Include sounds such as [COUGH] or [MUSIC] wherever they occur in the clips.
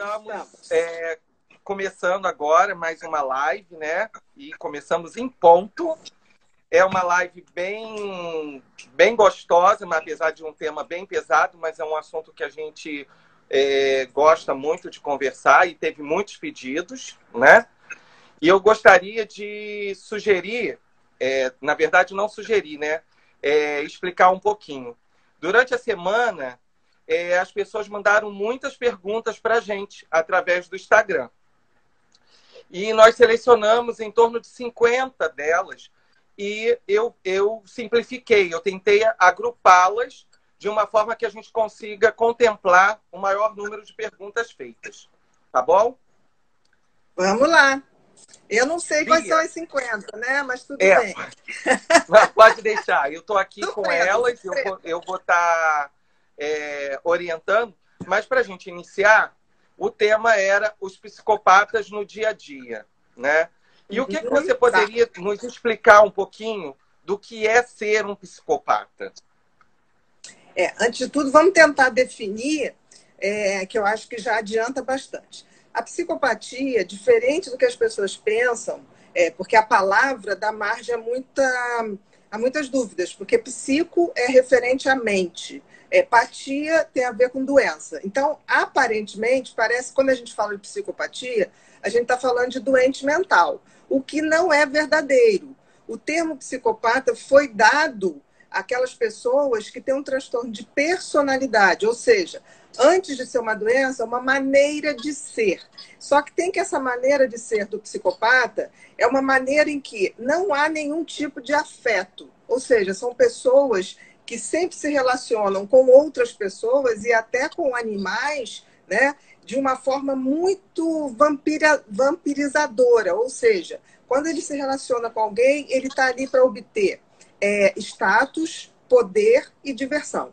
estamos é, começando agora mais uma live, né? E começamos em ponto. É uma live bem, bem gostosa, mas apesar de um tema bem pesado, mas é um assunto que a gente é, gosta muito de conversar e teve muitos pedidos, né? E eu gostaria de sugerir, é, na verdade não sugerir, né? É, explicar um pouquinho. Durante a semana, é, as pessoas mandaram muitas perguntas para a gente através do Instagram. E nós selecionamos em torno de 50 delas e eu, eu simplifiquei, eu tentei agrupá-las de uma forma que a gente consiga contemplar o maior número de perguntas feitas. Tá bom? Vamos lá. Eu não sei Bia. quais são as 50, né? Mas tudo é. bem. [LAUGHS] Pode deixar. Eu estou aqui com elas, eu vou estar eu vou tá, é, orientando. Mas para a gente iniciar, o tema era os psicopatas no dia a dia, né? E o que, que você poderia nos explicar um pouquinho do que é ser um psicopata? É, antes de tudo, vamos tentar definir, é, que eu acho que já adianta bastante. A psicopatia, diferente do que as pessoas pensam, é, porque a palavra dá margem a, muita, a muitas dúvidas, porque psico é referente à mente. É, patia tem a ver com doença. Então, aparentemente, parece quando a gente fala de psicopatia, a gente está falando de doente mental, o que não é verdadeiro. O termo psicopata foi dado àquelas pessoas que têm um transtorno de personalidade, ou seja, antes de ser uma doença, uma maneira de ser. Só que tem que essa maneira de ser do psicopata é uma maneira em que não há nenhum tipo de afeto, ou seja, são pessoas que sempre se relacionam com outras pessoas e até com animais, né? De uma forma muito vampira, vampirizadora, ou seja, quando ele se relaciona com alguém, ele está ali para obter é, status, poder e diversão.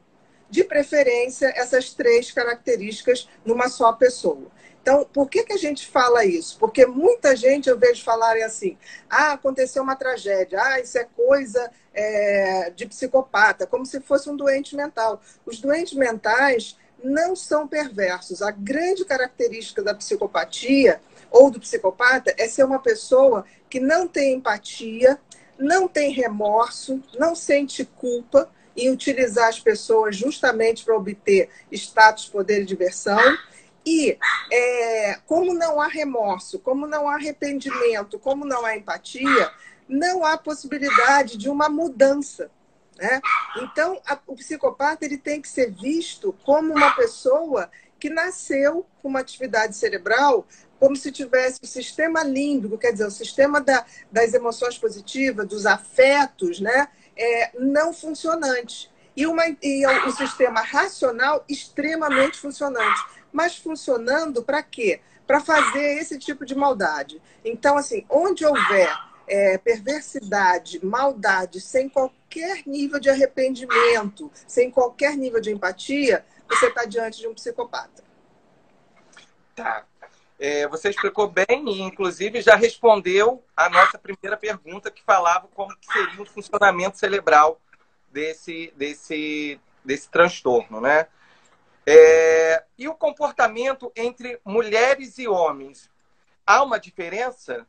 De preferência, essas três características numa só pessoa. Então, por que, que a gente fala isso? Porque muita gente eu vejo falarem assim: ah, aconteceu uma tragédia, ah, isso é coisa é, de psicopata, como se fosse um doente mental. Os doentes mentais não são perversos. A grande característica da psicopatia ou do psicopata é ser uma pessoa que não tem empatia, não tem remorso, não sente culpa em utilizar as pessoas justamente para obter status, poder e diversão e é, como não há remorso, como não há arrependimento, como não há empatia, não há possibilidade de uma mudança. Né? Então, a, o psicopata ele tem que ser visto como uma pessoa que nasceu com uma atividade cerebral como se tivesse o sistema límbico, quer dizer, o sistema da, das emoções positivas, dos afetos, né, é, não funcionante. E, uma, e o sistema racional extremamente funcionante mas funcionando para quê? Para fazer esse tipo de maldade. Então, assim, onde houver é, perversidade, maldade, sem qualquer nível de arrependimento, sem qualquer nível de empatia, você está diante de um psicopata. Tá. É, você explicou bem e, inclusive, já respondeu a nossa primeira pergunta, que falava como que seria o funcionamento cerebral desse, desse, desse transtorno, né? É, e o comportamento entre mulheres e homens? Há uma diferença?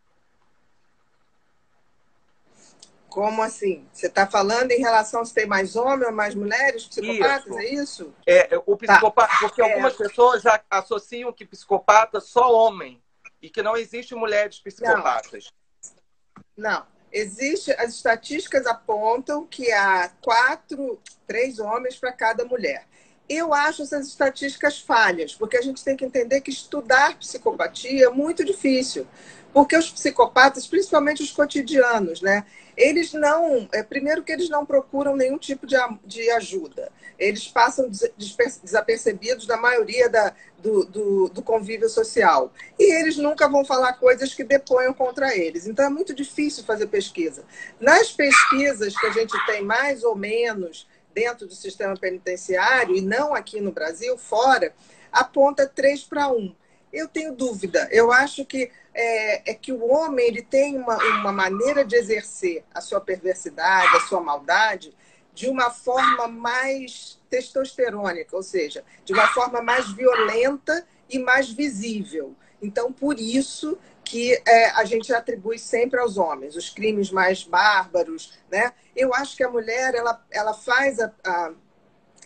Como assim? Você está falando em relação se tem mais homens ou mais mulheres psicopatas, isso. é isso? É, o psicopata, tá. porque é. algumas pessoas associam que psicopata só homem e que não existe mulheres psicopatas. Não. não. Existe, as estatísticas apontam que há quatro, três homens para cada mulher. Eu acho essas estatísticas falhas, porque a gente tem que entender que estudar psicopatia é muito difícil. Porque os psicopatas, principalmente os cotidianos, né? Eles não. É, primeiro, que eles não procuram nenhum tipo de, de ajuda. Eles passam desapercebidos da maioria da, do, do, do convívio social. E eles nunca vão falar coisas que deponham contra eles. Então, é muito difícil fazer pesquisa. Nas pesquisas que a gente tem mais ou menos dentro do sistema penitenciário, e não aqui no Brasil, fora, aponta 3 para 1. Eu tenho dúvida. Eu acho que é, é, que o homem ele tem uma, uma maneira de exercer a sua perversidade, a sua maldade, de uma forma mais testosterônica, ou seja, de uma forma mais violenta e mais visível. Então, por isso que é, a gente atribui sempre aos homens os crimes mais bárbaros, né? Eu acho que a mulher ela, ela faz a, a,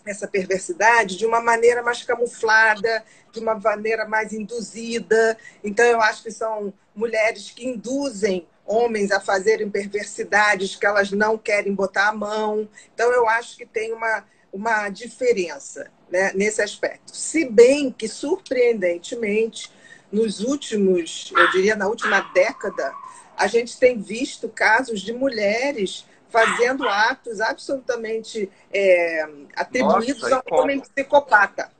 essa perversidade de uma maneira mais camuflada, de uma maneira mais induzida. Então, eu acho que são mulheres que induzem homens a fazerem perversidades que elas não querem botar a mão. Então, eu acho que tem uma, uma diferença né, nesse aspecto. Se bem que, surpreendentemente, nos últimos, eu diria na última década, a gente tem visto casos de mulheres fazendo atos absolutamente é, atribuídos Nossa, a um homem psicopata,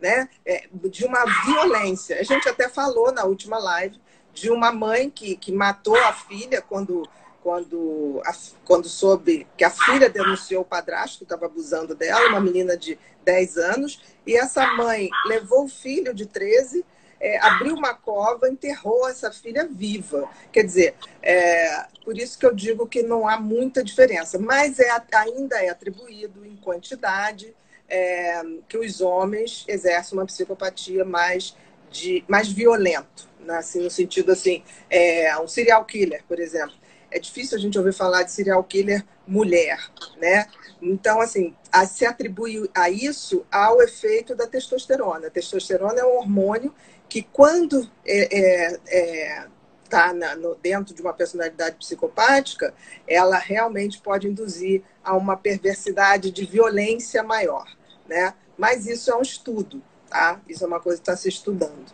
né? É, de uma violência. A gente até falou na última live de uma mãe que, que matou a filha quando, quando, a, quando soube que a filha denunciou o padrasto que estava abusando dela, uma menina de 10 anos, e essa mãe levou o filho de 13 é, abriu uma cova, enterrou essa filha viva. Quer dizer, é, por isso que eu digo que não há muita diferença, mas é, ainda é atribuído em quantidade é, que os homens exercem uma psicopatia mais, de, mais violento, né? assim, no sentido assim, é, um serial killer, por exemplo. É difícil a gente ouvir falar de serial killer mulher, né? Então, assim, a, se atribui a isso ao efeito da testosterona. A testosterona é um hormônio que quando é, é, é tá na, no, dentro de uma personalidade psicopática, ela realmente pode induzir a uma perversidade de violência maior, né? Mas isso é um estudo, tá? Isso é uma coisa que está se estudando.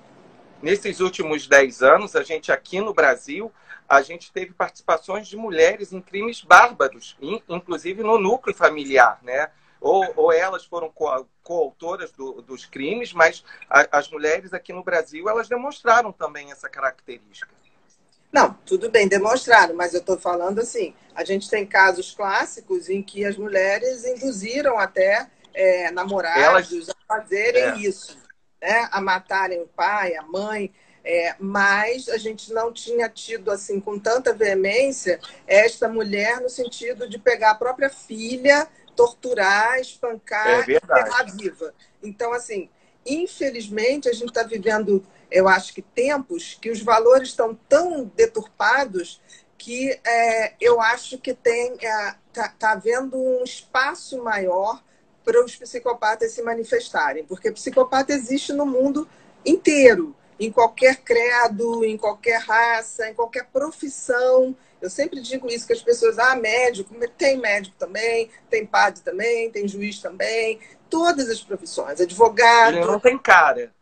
Nesses últimos 10 anos, a gente aqui no Brasil, a gente teve participações de mulheres em crimes bárbaros, inclusive no núcleo familiar, né? Ou, ou elas foram coautoras do, dos crimes, mas a, as mulheres aqui no Brasil elas demonstraram também essa característica. Não, tudo bem, demonstraram, mas eu estou falando assim, a gente tem casos clássicos em que as mulheres induziram até é, namorados elas... a fazerem é. isso, né? a matarem o pai, a mãe, é, mas a gente não tinha tido assim com tanta veemência esta mulher no sentido de pegar a própria filha torturar, espancar é enterrar viva. Então, assim, infelizmente, a gente está vivendo, eu acho que tempos que os valores estão tão deturpados que é, eu acho que tem é, tá, tá havendo um espaço maior para os psicopatas se manifestarem, porque psicopata existe no mundo inteiro, em qualquer credo, em qualquer raça, em qualquer profissão. Eu sempre digo isso, que as pessoas, ah, médico, tem médico também, tem padre também, tem juiz também, todas as profissões, advogado. Ele não tem cara.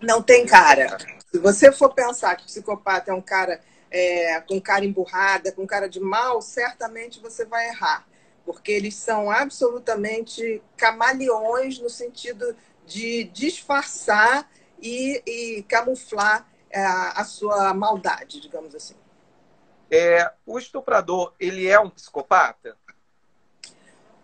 Não tem cara. Se você for pensar que psicopata é um cara é, com cara emburrada, com cara de mal, certamente você vai errar. Porque eles são absolutamente camaleões no sentido de disfarçar e, e camuflar é, a sua maldade, digamos assim. É, o estuprador, ele é um psicopata?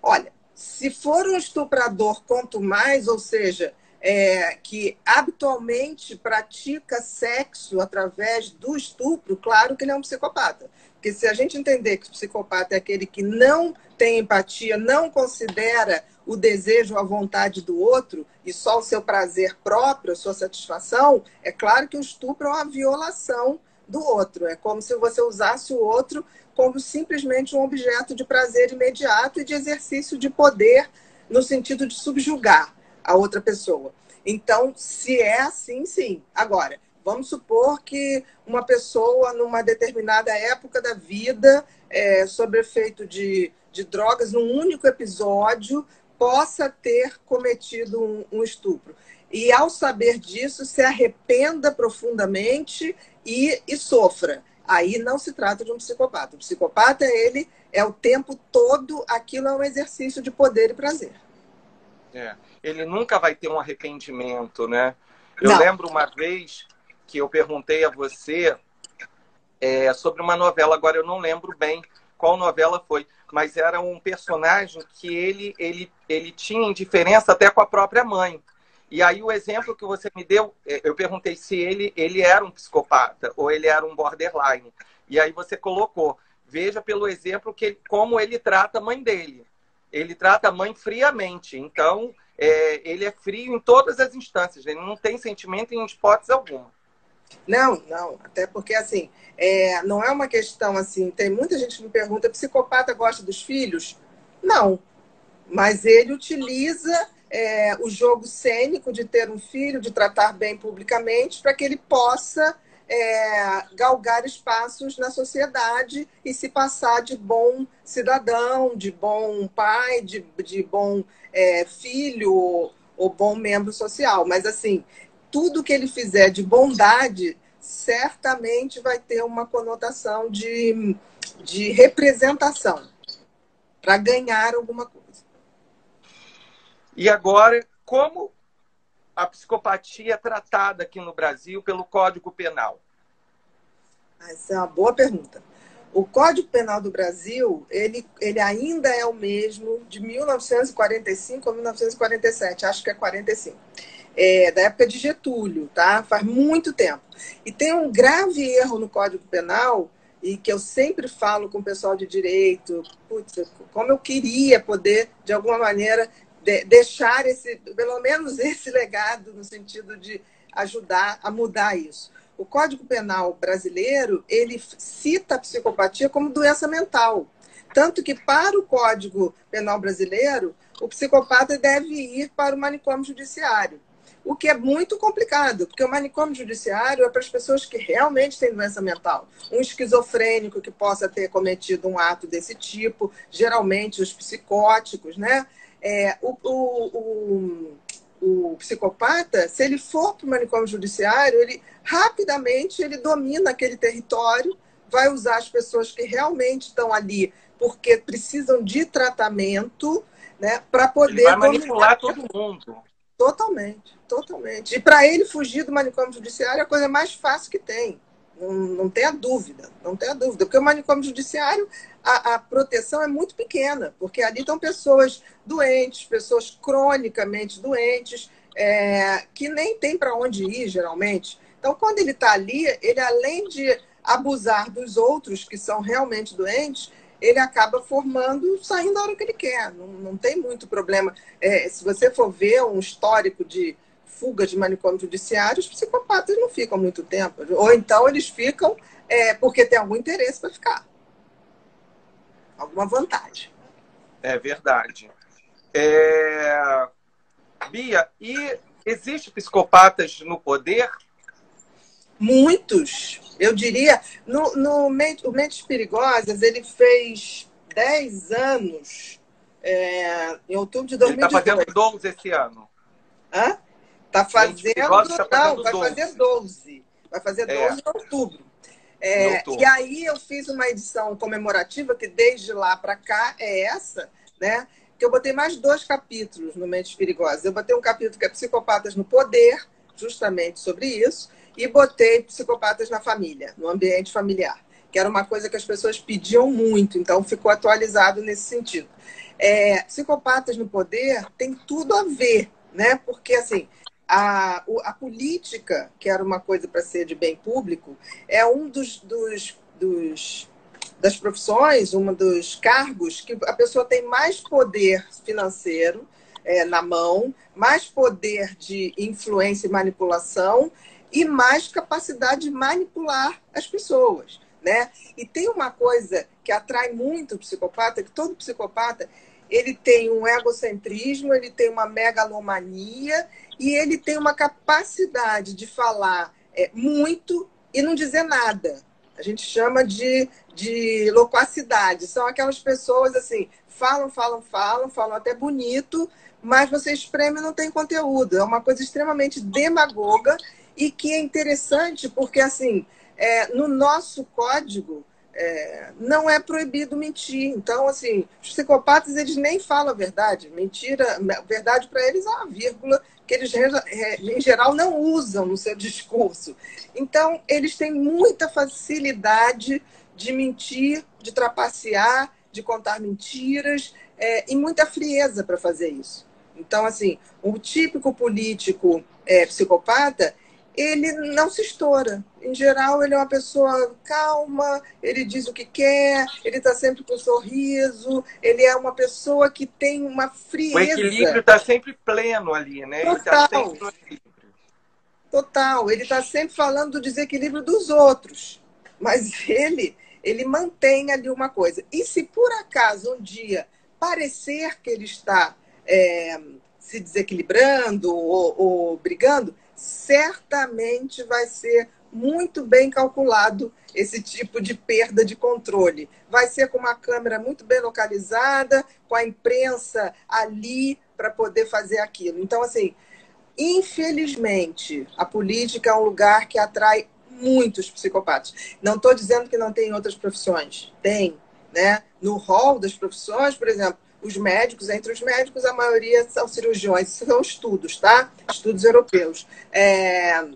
Olha, se for um estuprador quanto mais, ou seja, é, que habitualmente pratica sexo através do estupro, claro que ele é um psicopata. Porque se a gente entender que o psicopata é aquele que não tem empatia, não considera o desejo, a vontade do outro e só o seu prazer próprio, a sua satisfação, é claro que o estupro é uma violação do outro. É como se você usasse o outro como simplesmente um objeto de prazer imediato e de exercício de poder no sentido de subjugar a outra pessoa. Então, se é assim, sim. Agora, vamos supor que uma pessoa, numa determinada época da vida, é, sob efeito de, de drogas, num único episódio, possa ter cometido um, um estupro. E, ao saber disso, se arrependa profundamente e, e sofra. Aí não se trata de um psicopata. O psicopata, ele é o tempo todo, aquilo é um exercício de poder e prazer. É. Ele nunca vai ter um arrependimento, né? Eu não. lembro uma vez que eu perguntei a você é, sobre uma novela, agora eu não lembro bem qual novela foi, mas era um personagem que ele, ele, ele tinha indiferença até com a própria mãe. E aí o exemplo que você me deu, é, eu perguntei se ele, ele era um psicopata ou ele era um borderline. E aí você colocou, veja pelo exemplo que como ele trata a mãe dele. Ele trata a mãe friamente. Então, é, ele é frio em todas as instâncias, ele não tem sentimento em hipótese alguma. Não, não, até porque assim, é, não é uma questão assim, tem muita gente que me pergunta, psicopata gosta dos filhos? Não, mas ele utiliza é, o jogo cênico de ter um filho, de tratar bem publicamente, para que ele possa é, galgar espaços na sociedade e se passar de bom cidadão, de bom pai, de, de bom é, filho ou, ou bom membro social. Mas, assim, tudo que ele fizer de bondade certamente vai ter uma conotação de, de representação para ganhar alguma coisa. E agora, como a psicopatia tratada aqui no Brasil pelo Código Penal? Essa é uma boa pergunta. O Código Penal do Brasil, ele, ele ainda é o mesmo de 1945 a 1947, acho que é 45. É, da época de Getúlio, tá? Faz muito tempo. E tem um grave erro no Código Penal, e que eu sempre falo com o pessoal de direito, putz, como eu queria poder, de alguma maneira, de, deixar esse, pelo menos esse [LAUGHS] legado no sentido de ajudar a mudar isso. O Código Penal brasileiro, ele cita a psicopatia como doença mental. Tanto que, para o Código Penal brasileiro, o psicopata deve ir para o manicômio judiciário. O que é muito complicado, porque o manicômio judiciário é para as pessoas que realmente têm doença mental. Um esquizofrênico que possa ter cometido um ato desse tipo, geralmente os psicóticos, né? É, o, o, o, o, psicopata, se ele for para o manicômio judiciário, ele rapidamente ele domina aquele território, vai usar as pessoas que realmente estão ali porque precisam de tratamento, né, para poder ele vai manipular todo mundo. Totalmente, totalmente. E para ele fugir do manicômio judiciário é a coisa mais fácil que tem. Não, não tenha dúvida, não tenha dúvida. Porque o manicômio judiciário, a, a proteção é muito pequena, porque ali estão pessoas doentes, pessoas cronicamente doentes, é, que nem tem para onde ir, geralmente. Então, quando ele está ali, ele além de abusar dos outros que são realmente doentes, ele acaba formando, saindo a hora que ele quer. Não, não tem muito problema. É, se você for ver um histórico de fuga de manicômio judiciário, os psicopatas não ficam muito tempo. Ou então eles ficam é, porque tem algum interesse para ficar. Alguma vantagem. É verdade. É... Bia, e existe psicopatas no poder? Muitos. Eu diria, no, no Mentes Perigosas, ele fez 10 anos, é, em outubro de 2018. Ele está fazendo 12 esse ano. Hã? Tá fazendo. Tá não, vai 12. fazer 12. Vai fazer 12 é. em outubro. É, e aí eu fiz uma edição comemorativa, que desde lá para cá é essa, né? Que eu botei mais dois capítulos no Mentes Perigosas. Eu botei um capítulo que é Psicopatas no Poder, justamente sobre isso, e botei Psicopatas na Família, no ambiente familiar, que era uma coisa que as pessoas pediam muito, então ficou atualizado nesse sentido. É, Psicopatas no Poder tem tudo a ver, né? Porque, assim, a, a política, que era uma coisa para ser de bem público, é um dos, dos, dos das profissões, um dos cargos que a pessoa tem mais poder financeiro é, na mão, mais poder de influência e manipulação e mais capacidade de manipular as pessoas. Né? E tem uma coisa que atrai muito o psicopata, que todo psicopata ele tem um egocentrismo, ele tem uma megalomania e ele tem uma capacidade de falar é, muito e não dizer nada. A gente chama de, de loquacidade. São aquelas pessoas assim, falam, falam, falam, falam até bonito, mas você espreme e não tem conteúdo. É uma coisa extremamente demagoga e que é interessante porque, assim, é, no nosso código, é, não é proibido mentir. Então, assim, os psicopatas, eles nem falam a verdade. Mentira, verdade para eles é uma vírgula que eles, em geral, não usam no seu discurso. Então, eles têm muita facilidade de mentir, de trapacear, de contar mentiras é, e muita frieza para fazer isso. Então, assim, o típico político é, psicopata, ele não se estoura. Em geral, ele é uma pessoa calma, ele diz o que quer, ele está sempre com um sorriso, ele é uma pessoa que tem uma frieza. O equilíbrio está sempre pleno ali, né? Tá Total. Ele sempre no equilíbrio. Total. Ele está sempre falando do desequilíbrio dos outros. Mas ele, ele mantém ali uma coisa. E se por acaso um dia parecer que ele está é, se desequilibrando ou, ou brigando, certamente vai ser muito bem calculado esse tipo de perda de controle. Vai ser com uma câmera muito bem localizada, com a imprensa ali para poder fazer aquilo. Então, assim, infelizmente, a política é um lugar que atrai muitos psicopatas. Não estou dizendo que não tem outras profissões. Tem, né? No rol das profissões, por exemplo, os médicos, entre os médicos, a maioria são cirurgiões, são estudos, tá? Estudos europeus. É,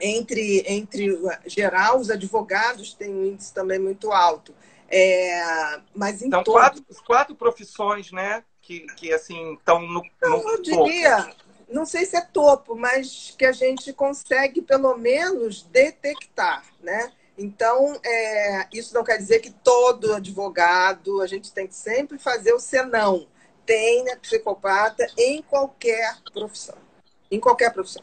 entre, entre geral, os advogados têm um índice também muito alto. É, mas em São todo... quatro, quatro profissões, né? Que, que assim, estão no, no. Eu diria, não sei se é topo, mas que a gente consegue pelo menos detectar, né? Então, é, isso não quer dizer que todo advogado, a gente tem que sempre fazer o senão. Tem né, psicopata em qualquer profissão. Em qualquer profissão.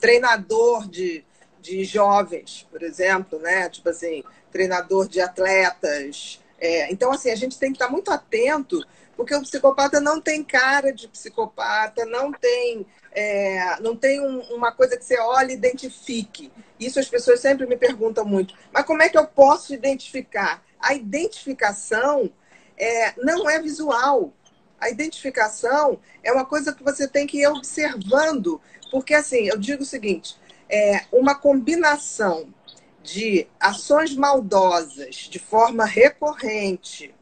Treinador de, de jovens, por exemplo, né? Tipo assim, treinador de atletas. É, então, assim, a gente tem que estar muito atento, porque o psicopata não tem cara de psicopata, não tem é, não tem um, uma coisa que você olhe e identifique. Isso as pessoas sempre me perguntam muito. Mas como é que eu posso identificar? A identificação é, não é visual. A identificação é uma coisa que você tem que ir observando. Porque, assim, eu digo o seguinte: é uma combinação de ações maldosas de forma recorrente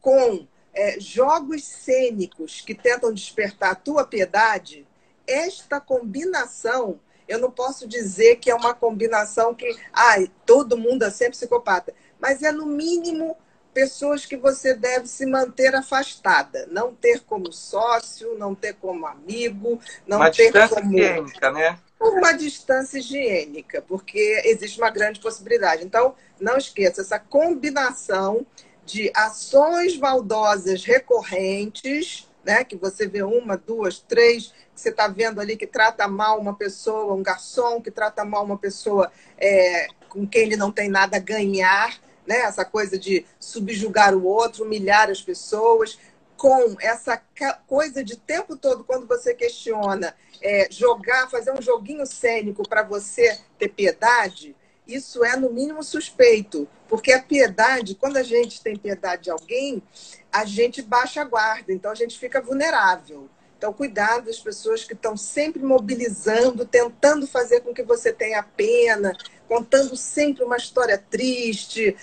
com é, jogos cênicos que tentam despertar a tua piedade esta combinação, eu não posso dizer que é uma combinação que, ai, todo mundo é sempre psicopata, mas é no mínimo pessoas que você deve se manter afastada, não ter como sócio, não ter como amigo, não uma ter distância como higiênica, né? Uma distância higiênica, porque existe uma grande possibilidade. Então, não esqueça essa combinação de ações maldosas recorrentes, né, que você vê uma, duas, três você está vendo ali que trata mal uma pessoa, um garçom que trata mal uma pessoa é, com quem ele não tem nada a ganhar, né? essa coisa de subjugar o outro, humilhar as pessoas, com essa coisa de tempo todo, quando você questiona, é, jogar, fazer um joguinho cênico para você ter piedade, isso é no mínimo suspeito, porque a piedade, quando a gente tem piedade de alguém, a gente baixa a guarda, então a gente fica vulnerável. Então, cuidado das pessoas que estão sempre mobilizando, tentando fazer com que você tenha pena, contando sempre uma história triste.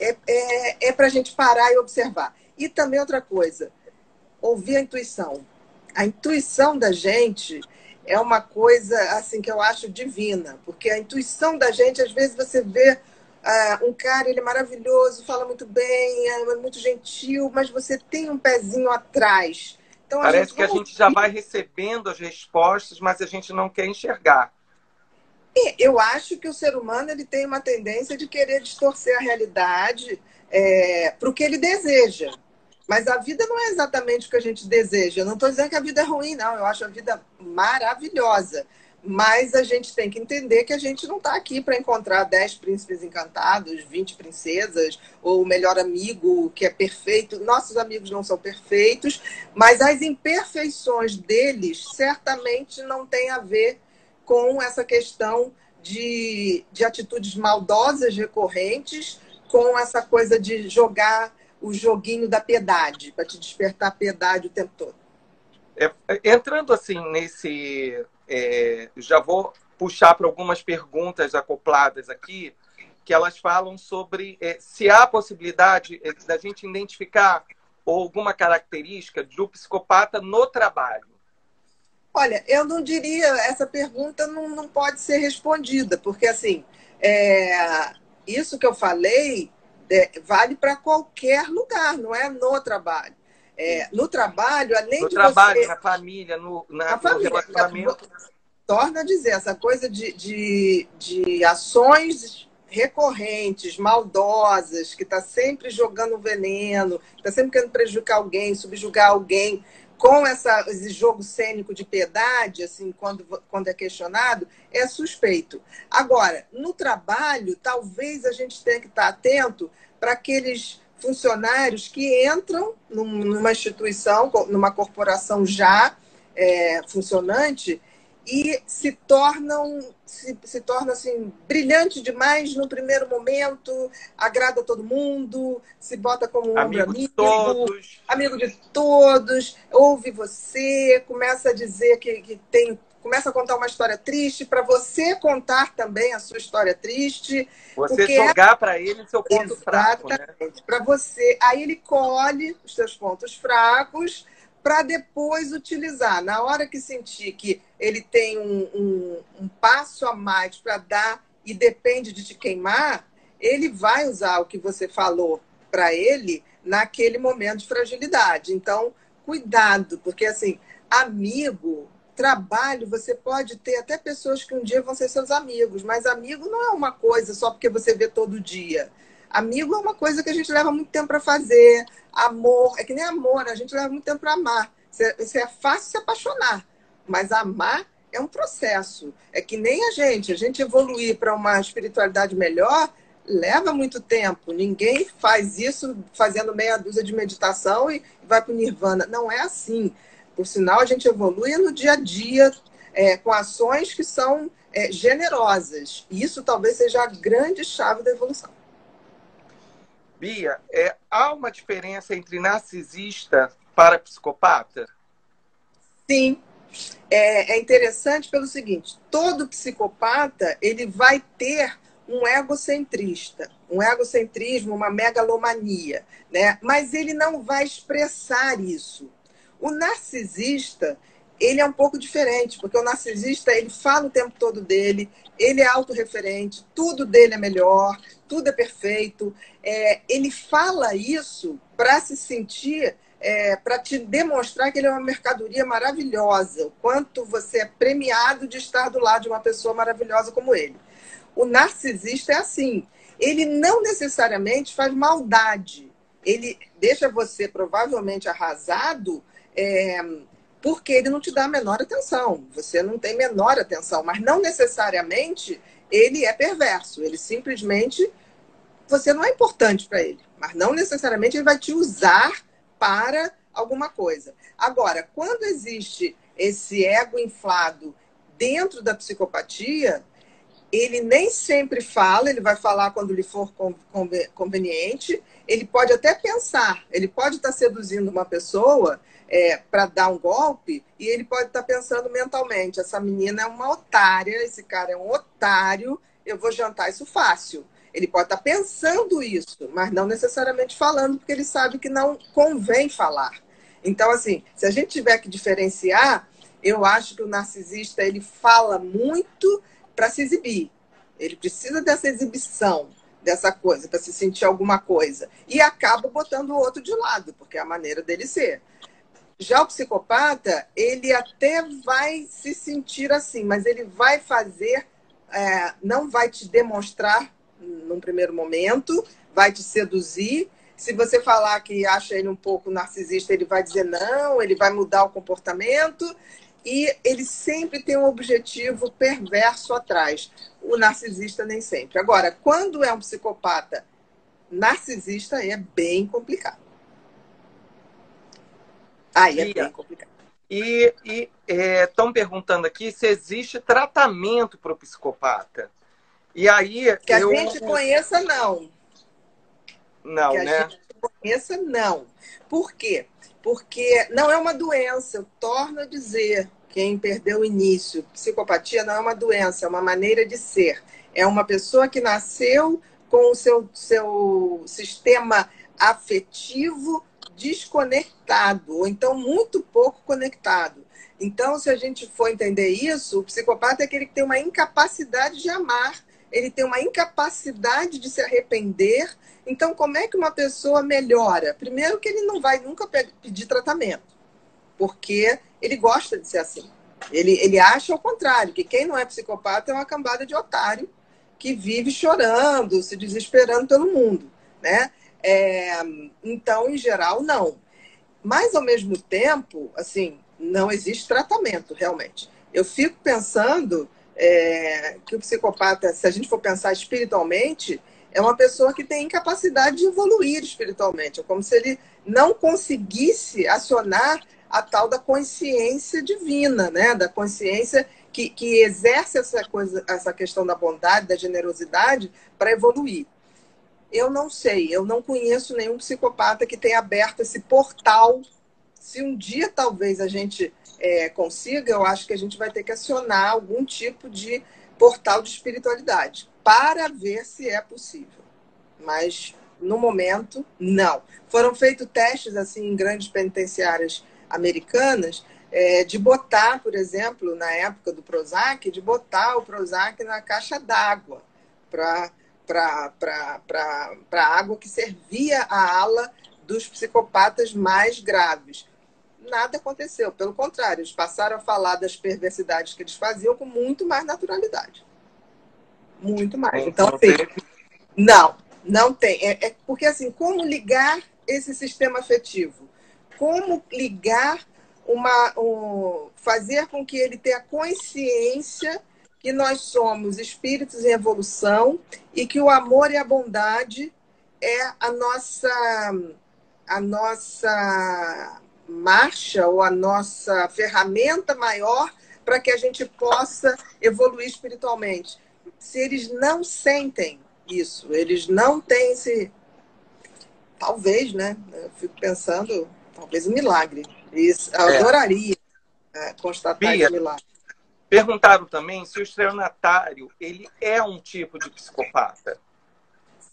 É, é, é para a gente parar e observar. E também outra coisa, ouvir a intuição. A intuição da gente é uma coisa assim que eu acho divina, porque a intuição da gente, às vezes você vê uh, um cara, ele é maravilhoso, fala muito bem, é muito gentil, mas você tem um pezinho atrás então, Parece a que a gente já vai recebendo as respostas, mas a gente não quer enxergar. Eu acho que o ser humano ele tem uma tendência de querer distorcer a realidade é, para o que ele deseja. Mas a vida não é exatamente o que a gente deseja. Eu não estou dizendo que a vida é ruim, não. Eu acho a vida maravilhosa. Mas a gente tem que entender que a gente não está aqui para encontrar 10 príncipes encantados, 20 princesas, ou o melhor amigo que é perfeito. Nossos amigos não são perfeitos, mas as imperfeições deles certamente não têm a ver com essa questão de, de atitudes maldosas recorrentes, com essa coisa de jogar o joguinho da piedade, para te despertar a piedade o tempo todo. É, entrando assim nesse é, já vou puxar para algumas perguntas acopladas aqui, que elas falam sobre é, se há possibilidade é, da gente identificar alguma característica do psicopata no trabalho. Olha, eu não diria, essa pergunta não, não pode ser respondida, porque assim, é, isso que eu falei é, vale para qualquer lugar, não é no trabalho. É, no trabalho, além no de trabalho, você... na família, no, na, na família, relacionamento. torna a dizer, essa coisa de, de, de ações recorrentes, maldosas, que está sempre jogando veneno, está sempre querendo prejudicar alguém, subjugar alguém, com essa, esse jogo cênico de piedade, assim, quando, quando é questionado, é suspeito. Agora, no trabalho, talvez a gente tenha que estar atento para aqueles funcionários que entram numa instituição, numa corporação já é, funcionante e se tornam se, se torna assim brilhante demais no primeiro momento, agrada todo mundo, se bota como um amigo, amigo de todos, amigo de todos, ouve você, começa a dizer que, que tem começa a contar uma história triste para você contar também a sua história triste. Você jogar é... para ele o seu ponto fraco, né? Para você, aí ele colhe os seus pontos fracos para depois utilizar. Na hora que sentir que ele tem um, um, um passo a mais para dar e depende de te queimar, ele vai usar o que você falou para ele naquele momento de fragilidade. Então, cuidado, porque assim, amigo, trabalho, você pode ter até pessoas que um dia vão ser seus amigos, mas amigo não é uma coisa só porque você vê todo dia. Amigo é uma coisa que a gente leva muito tempo para fazer. Amor, é que nem amor, a gente leva muito tempo para amar. Você é fácil se apaixonar, mas amar é um processo. É que nem a gente, a gente evoluir para uma espiritualidade melhor leva muito tempo. Ninguém faz isso fazendo meia dúzia de meditação e vai para o nirvana. Não é assim. Por sinal, a gente evolui no dia a dia é, com ações que são é, generosas. E isso talvez seja a grande chave da evolução. Bia, é, há uma diferença entre narcisista para psicopata? Sim. É, é interessante pelo seguinte: todo psicopata ele vai ter um egocentrista, um egocentrismo, uma megalomania, né? Mas ele não vai expressar isso. O narcisista, ele é um pouco diferente, porque o narcisista, ele fala o tempo todo dele, ele é autorreferente, tudo dele é melhor, tudo é perfeito. É, ele fala isso para se sentir, é, para te demonstrar que ele é uma mercadoria maravilhosa, o quanto você é premiado de estar do lado de uma pessoa maravilhosa como ele. O narcisista é assim, ele não necessariamente faz maldade, ele deixa você provavelmente arrasado. É, porque ele não te dá a menor atenção. Você não tem menor atenção, mas não necessariamente ele é perverso. Ele simplesmente você não é importante para ele, mas não necessariamente ele vai te usar para alguma coisa. Agora, quando existe esse ego inflado dentro da psicopatia, ele nem sempre fala, ele vai falar quando lhe for conveniente, ele pode até pensar, ele pode estar seduzindo uma pessoa é, para dar um golpe e ele pode estar pensando mentalmente: essa menina é uma otária, esse cara é um otário, eu vou jantar isso fácil. Ele pode estar pensando isso, mas não necessariamente falando, porque ele sabe que não convém falar. Então, assim, se a gente tiver que diferenciar, eu acho que o narcisista ele fala muito para se exibir. Ele precisa dessa exibição, dessa coisa, para se sentir alguma coisa. E acaba botando o outro de lado, porque é a maneira dele ser. Já o psicopata, ele até vai se sentir assim, mas ele vai fazer, é, não vai te demonstrar num primeiro momento, vai te seduzir. Se você falar que acha ele um pouco narcisista, ele vai dizer não, ele vai mudar o comportamento e ele sempre tem um objetivo perverso atrás. O narcisista nem sempre. Agora, quando é um psicopata narcisista, é bem complicado. Aí é bem complicado. E estão é, perguntando aqui se existe tratamento para o psicopata. E aí. Que a eu... gente conheça, não. Não, que né? a gente conheça, não. Por quê? Porque não é uma doença, eu torno a dizer. Quem perdeu o início, psicopatia não é uma doença, é uma maneira de ser. É uma pessoa que nasceu com o seu, seu sistema afetivo desconectado, ou então muito pouco conectado. Então, se a gente for entender isso, o psicopata é aquele que tem uma incapacidade de amar ele tem uma incapacidade de se arrepender. Então, como é que uma pessoa melhora? Primeiro, que ele não vai nunca pedir tratamento, porque ele gosta de ser assim. Ele, ele acha o contrário, que quem não é psicopata é uma cambada de otário que vive chorando, se desesperando pelo mundo, né? É, então, em geral, não. Mas, ao mesmo tempo, assim, não existe tratamento, realmente. Eu fico pensando é, que o psicopata, se a gente for pensar espiritualmente, é uma pessoa que tem incapacidade de evoluir espiritualmente. É como se ele não conseguisse acionar a tal da consciência divina, né? Da consciência que, que exerce essa coisa, essa questão da bondade, da generosidade para evoluir. Eu não sei, eu não conheço nenhum psicopata que tenha aberto esse portal. Se um dia talvez a gente é, consiga, eu acho que a gente vai ter que acionar algum tipo de portal de espiritualidade para ver se é possível. Mas no momento, não. Foram feitos testes assim em grandes penitenciárias americanas é, de botar, por exemplo, na época do Prozac, de botar o Prozac na caixa d'água para para água que servia a ala dos psicopatas mais graves. Nada aconteceu, pelo contrário, eles passaram a falar das perversidades que eles faziam com muito mais naturalidade. Muito mais. Então, assim, não, não tem. É, é porque, assim, como ligar esse sistema afetivo? Como ligar uma. Um, fazer com que ele tenha consciência que nós somos espíritos em evolução e que o amor e a bondade é a nossa a nossa marcha ou a nossa ferramenta maior para que a gente possa evoluir espiritualmente. Se eles não sentem isso, eles não têm esse talvez, né? Eu fico pensando, talvez um milagre. Isso, eu é. adoraria é, constatar Bia, esse milagre. Perguntaram também se o estelionatário ele é um tipo de psicopata.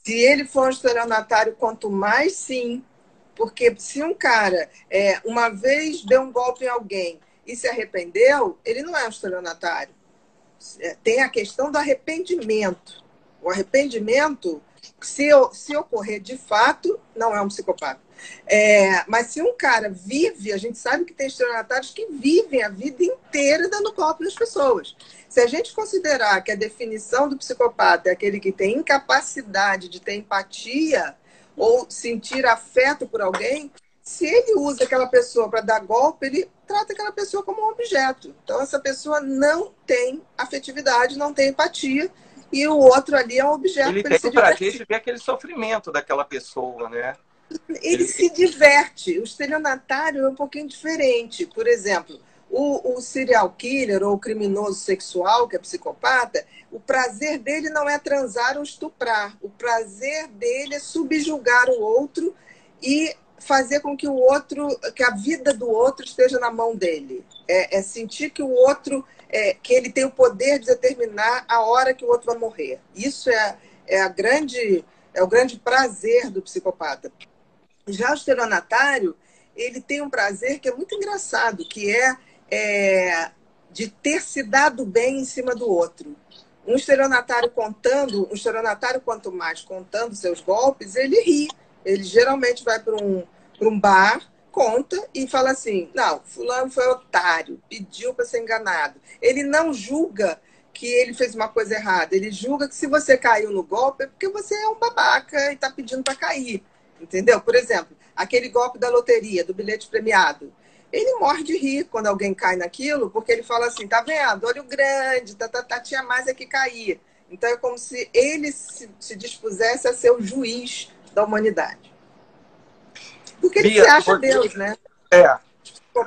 Se ele for um estelionatário, quanto mais sim. Porque se um cara é, uma vez deu um golpe em alguém e se arrependeu, ele não é um estelionatário. É, tem a questão do arrependimento. O arrependimento, se, se ocorrer de fato, não é um psicopata. É, mas se um cara vive, a gente sabe que tem estelionatários que vivem a vida inteira dando golpe nas pessoas. Se a gente considerar que a definição do psicopata é aquele que tem incapacidade de ter empatia ou sentir afeto por alguém, se ele usa aquela pessoa para dar golpe, ele trata aquela pessoa como um objeto. Então, essa pessoa não tem afetividade, não tem empatia, e o outro ali é um objeto. Ele tem o prazer de ver aquele sofrimento daquela pessoa, né? Ele se diverte. O estelionatário é um pouquinho diferente. Por exemplo, o, o, serial killer ou o criminoso sexual, que é psicopata, o prazer dele não é transar ou estuprar. O prazer dele é subjugar o outro e fazer com que o outro, que a vida do outro esteja na mão dele. É, é sentir que o outro, é, que ele tem o poder de determinar a hora que o outro vai morrer. Isso é, é a grande, é o grande prazer do psicopata. Já o estelionatário, ele tem um prazer que é muito engraçado, que é, é de ter se dado bem em cima do outro. Um estelionatário contando, um estelionatário quanto mais contando seus golpes, ele ri. Ele geralmente vai para um, um bar, conta e fala assim: não, fulano foi otário, pediu para ser enganado. Ele não julga que ele fez uma coisa errada. Ele julga que se você caiu no golpe é porque você é um babaca e está pedindo para cair. Entendeu? Por exemplo, aquele golpe da loteria, do bilhete premiado. Ele morre de rir quando alguém cai naquilo, porque ele fala assim: tá vendo? Olho grande, tá, tá, tá, tinha mais aqui cair. Então é como se ele se, se dispusesse a ser o juiz da humanidade. Porque ele Bia, se acha porque... Deus, né? É.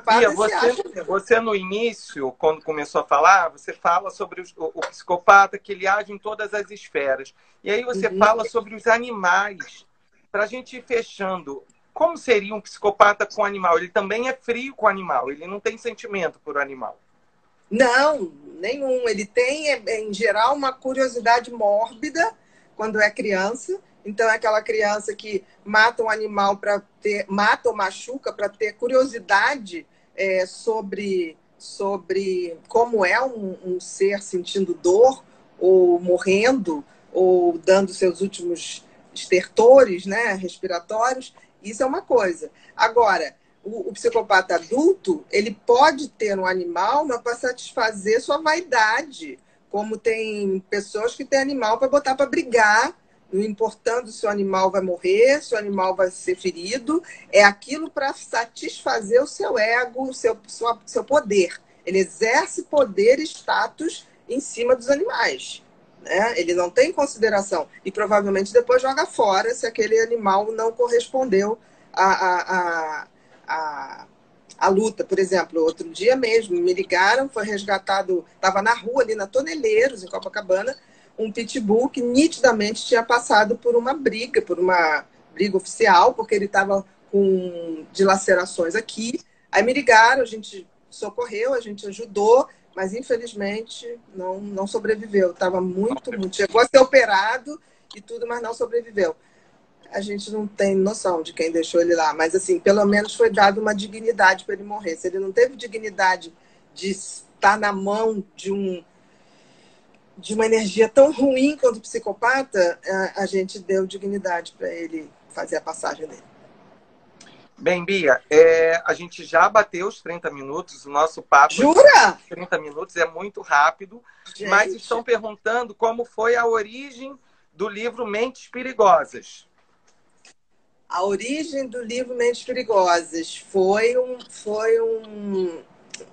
Bia, você, você no início, quando começou a falar, você fala sobre o, o psicopata que ele age em todas as esferas. E aí você uhum. fala sobre os animais para a gente ir fechando, como seria um psicopata com animal? Ele também é frio com animal, ele não tem sentimento por animal. Não, nenhum. Ele tem, é, em geral, uma curiosidade mórbida quando é criança. Então, é aquela criança que mata um animal para ter, mata ou machuca para ter curiosidade é, sobre, sobre como é um, um ser sentindo dor ou morrendo ou dando seus últimos estertores né, respiratórios, isso é uma coisa. Agora, o, o, psicopata adulto, ele pode ter um animal, mas para satisfazer sua vaidade. Como tem pessoas que têm animal para botar para brigar, não importando se o animal vai morrer, se o animal vai ser ferido, é aquilo para satisfazer o seu ego, o seu, seu poder. Ele exerce poder e status em cima dos animais. Né? Ele não tem consideração. E provavelmente depois joga fora se aquele animal não correspondeu à, à, à, à, luta. Por exemplo, outro dia mesmo, me ligaram, foi resgatado, estava na rua ali na Toneleiros, em Copacabana, um pitbull que nitidamente tinha passado por uma briga, por uma briga oficial, porque ele estava com dilacerações aqui. Aí me ligaram, a gente socorreu, a gente ajudou, mas infelizmente não, não sobreviveu. Estava muito, muito. Chegou a ser operado e tudo, mas não sobreviveu. A gente não tem noção de quem deixou ele lá, mas assim, pelo menos foi dado uma dignidade para ele morrer. Se ele não teve dignidade de estar na mão de um de uma energia tão ruim quanto psicopata, a, a gente deu dignidade para ele fazer a passagem dele. Bem, Bia, é, a gente já bateu os 30 minutos, o nosso papo. Jura? 30 minutos é muito rápido, gente. mas estão perguntando como foi a origem do livro Mentes Perigosas. A origem do livro Mentes Perigosas foi, um, foi um,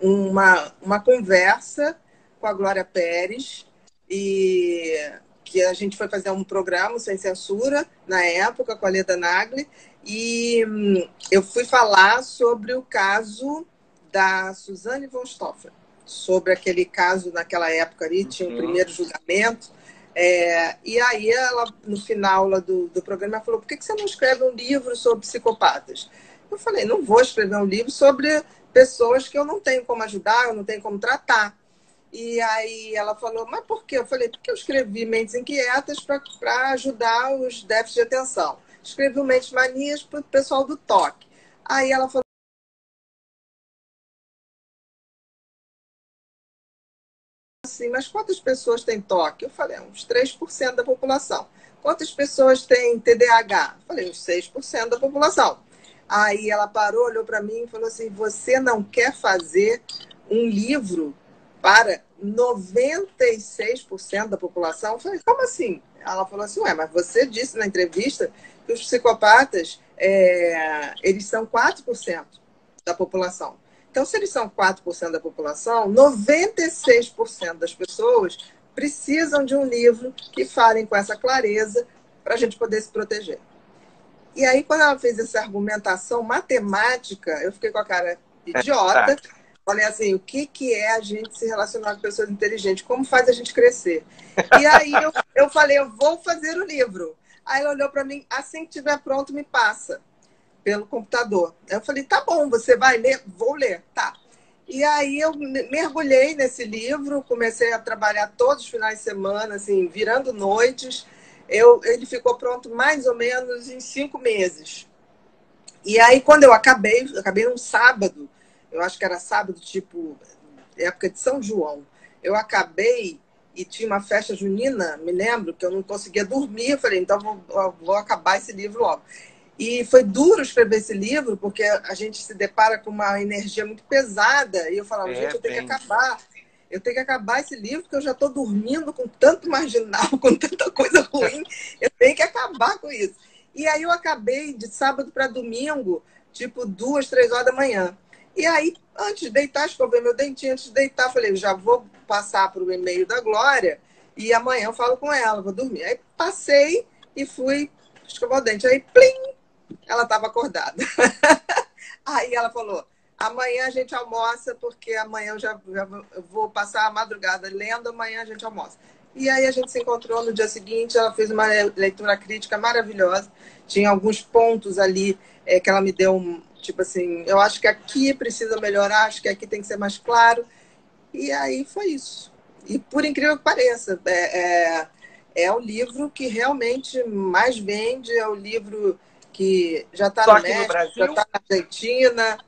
uma, uma conversa com a Glória Pérez e que a gente foi fazer um programa sem censura na época com a Leda Nagli e hum, eu fui falar sobre o caso da Suzane von Stoffer, sobre aquele caso naquela época ali, tinha o uhum. primeiro julgamento. É, e aí ela, no final lá do, do programa, falou, por que, que você não escreve um livro sobre psicopatas? Eu falei, não vou escrever um livro sobre pessoas que eu não tenho como ajudar, eu não tenho como tratar. E aí ela falou, mas por quê? Eu falei, porque eu escrevi Mentes Inquietas para ajudar os déficits de atenção escrevi Mentes Manias para o pessoal do toque. Aí ela falou assim, mas quantas pessoas têm toque? Eu falei, uns 3% da população. Quantas pessoas têm TDAH? Eu falei, uns 6% da população. Aí ela parou, olhou para mim e falou assim: Você não quer fazer um livro para 96% da população? Eu falei, como assim? Ela falou assim: Ué, mas você disse na entrevista que os psicopatas é, eles são 4% da população. Então, se eles são 4% da população, 96% das pessoas precisam de um livro que falem com essa clareza para a gente poder se proteger. E aí, quando ela fez essa argumentação matemática, eu fiquei com a cara idiota. Falei assim, o que, que é a gente se relacionar com pessoas inteligentes? Como faz a gente crescer? E aí eu, [LAUGHS] eu falei, eu vou fazer o livro. Aí ela olhou para mim, assim que estiver pronto, me passa pelo computador. Eu falei, tá bom, você vai ler? Vou ler, tá. E aí eu mergulhei nesse livro, comecei a trabalhar todos os finais de semana, assim, virando noites. Eu, ele ficou pronto mais ou menos em cinco meses. E aí, quando eu acabei, eu acabei num sábado, eu acho que era sábado, tipo, época de São João. Eu acabei e tinha uma festa junina, me lembro, que eu não conseguia dormir. Eu falei, então vou, vou acabar esse livro logo. E foi duro escrever esse livro, porque a gente se depara com uma energia muito pesada. E eu falava, é, gente, eu tenho bem... que acabar. Eu tenho que acabar esse livro, porque eu já estou dormindo com tanto marginal, [LAUGHS] com tanta coisa ruim. Eu tenho que acabar com isso. E aí eu acabei de sábado para domingo, tipo duas, três horas da manhã. E aí, antes de deitar, escovei meu dentinho, antes de deitar, falei, já vou passar para o e-mail da Glória e amanhã eu falo com ela, vou dormir. Aí passei e fui escovar o dente. Aí, plim, ela estava acordada. [LAUGHS] aí ela falou, amanhã a gente almoça, porque amanhã eu já, já vou passar a madrugada lendo, amanhã a gente almoça. E aí a gente se encontrou no dia seguinte, ela fez uma leitura crítica maravilhosa. Tinha alguns pontos ali é, que ela me deu um, Tipo assim, eu acho que aqui precisa melhorar, acho que aqui tem que ser mais claro. E aí foi isso. E por incrível que pareça, é, é, é o livro que realmente mais vende, é o livro que já está no México, no já está na Argentina.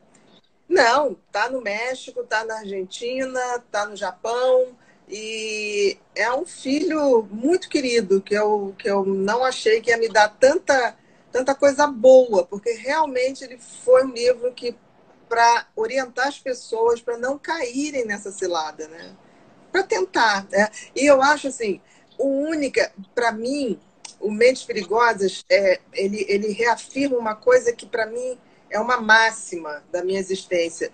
Não, está no México, está na Argentina, está no Japão. E é um filho muito querido, que eu, que eu não achei que ia me dar tanta tanta coisa boa, porque realmente ele foi um livro que para orientar as pessoas para não caírem nessa cilada, né? Para tentar, né? E eu acho assim, o única, para mim, o Mentes Perigosas, é, ele, ele reafirma uma coisa que para mim é uma máxima da minha existência.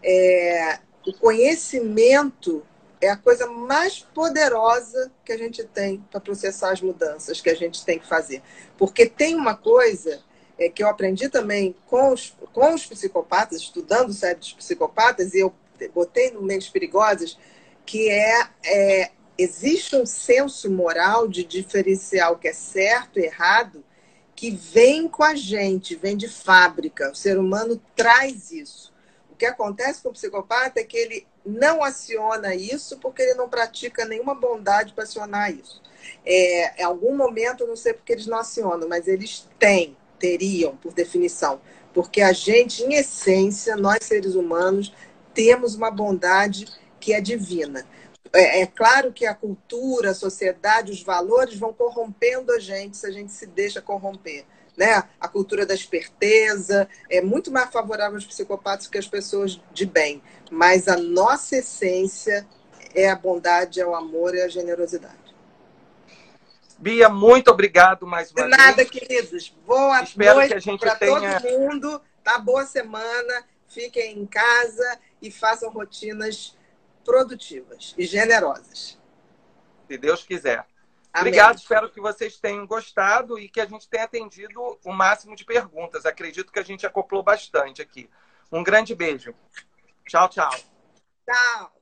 É, o conhecimento é a coisa mais poderosa que a gente tem para processar as mudanças que a gente tem que fazer. Porque tem uma coisa é, que eu aprendi também com os, com os psicopatas, estudando dos psicopatas, e eu botei no Mentes Perigosas, que é, é existe um senso moral de diferenciar o que é certo e errado que vem com a gente, vem de fábrica. O ser humano traz isso. Que acontece com o psicopata é que ele não aciona isso porque ele não pratica nenhuma bondade para acionar isso. É, em algum momento, não sei porque eles não acionam, mas eles têm, teriam, por definição. Porque a gente, em essência, nós seres humanos, temos uma bondade que é divina é, é, claro que a cultura, a sociedade, os valores vão corrompendo a gente se a gente se deixa corromper. Né? A cultura da esperteza é muito mais favorável aos psicopatas que às pessoas de bem. Mas a nossa essência é a bondade, é o amor e a generosidade. Bia, muito obrigado mais uma vez. De nada, queridos. Boa Espero noite que a gente para tenha... todo mundo. Tá boa semana. Fiquem em casa e façam rotinas produtivas e generosas. Se Deus quiser. Amém. Obrigado, espero que vocês tenham gostado e que a gente tenha atendido o máximo de perguntas. Acredito que a gente acoplou bastante aqui. Um grande beijo. Tchau, tchau. Tchau.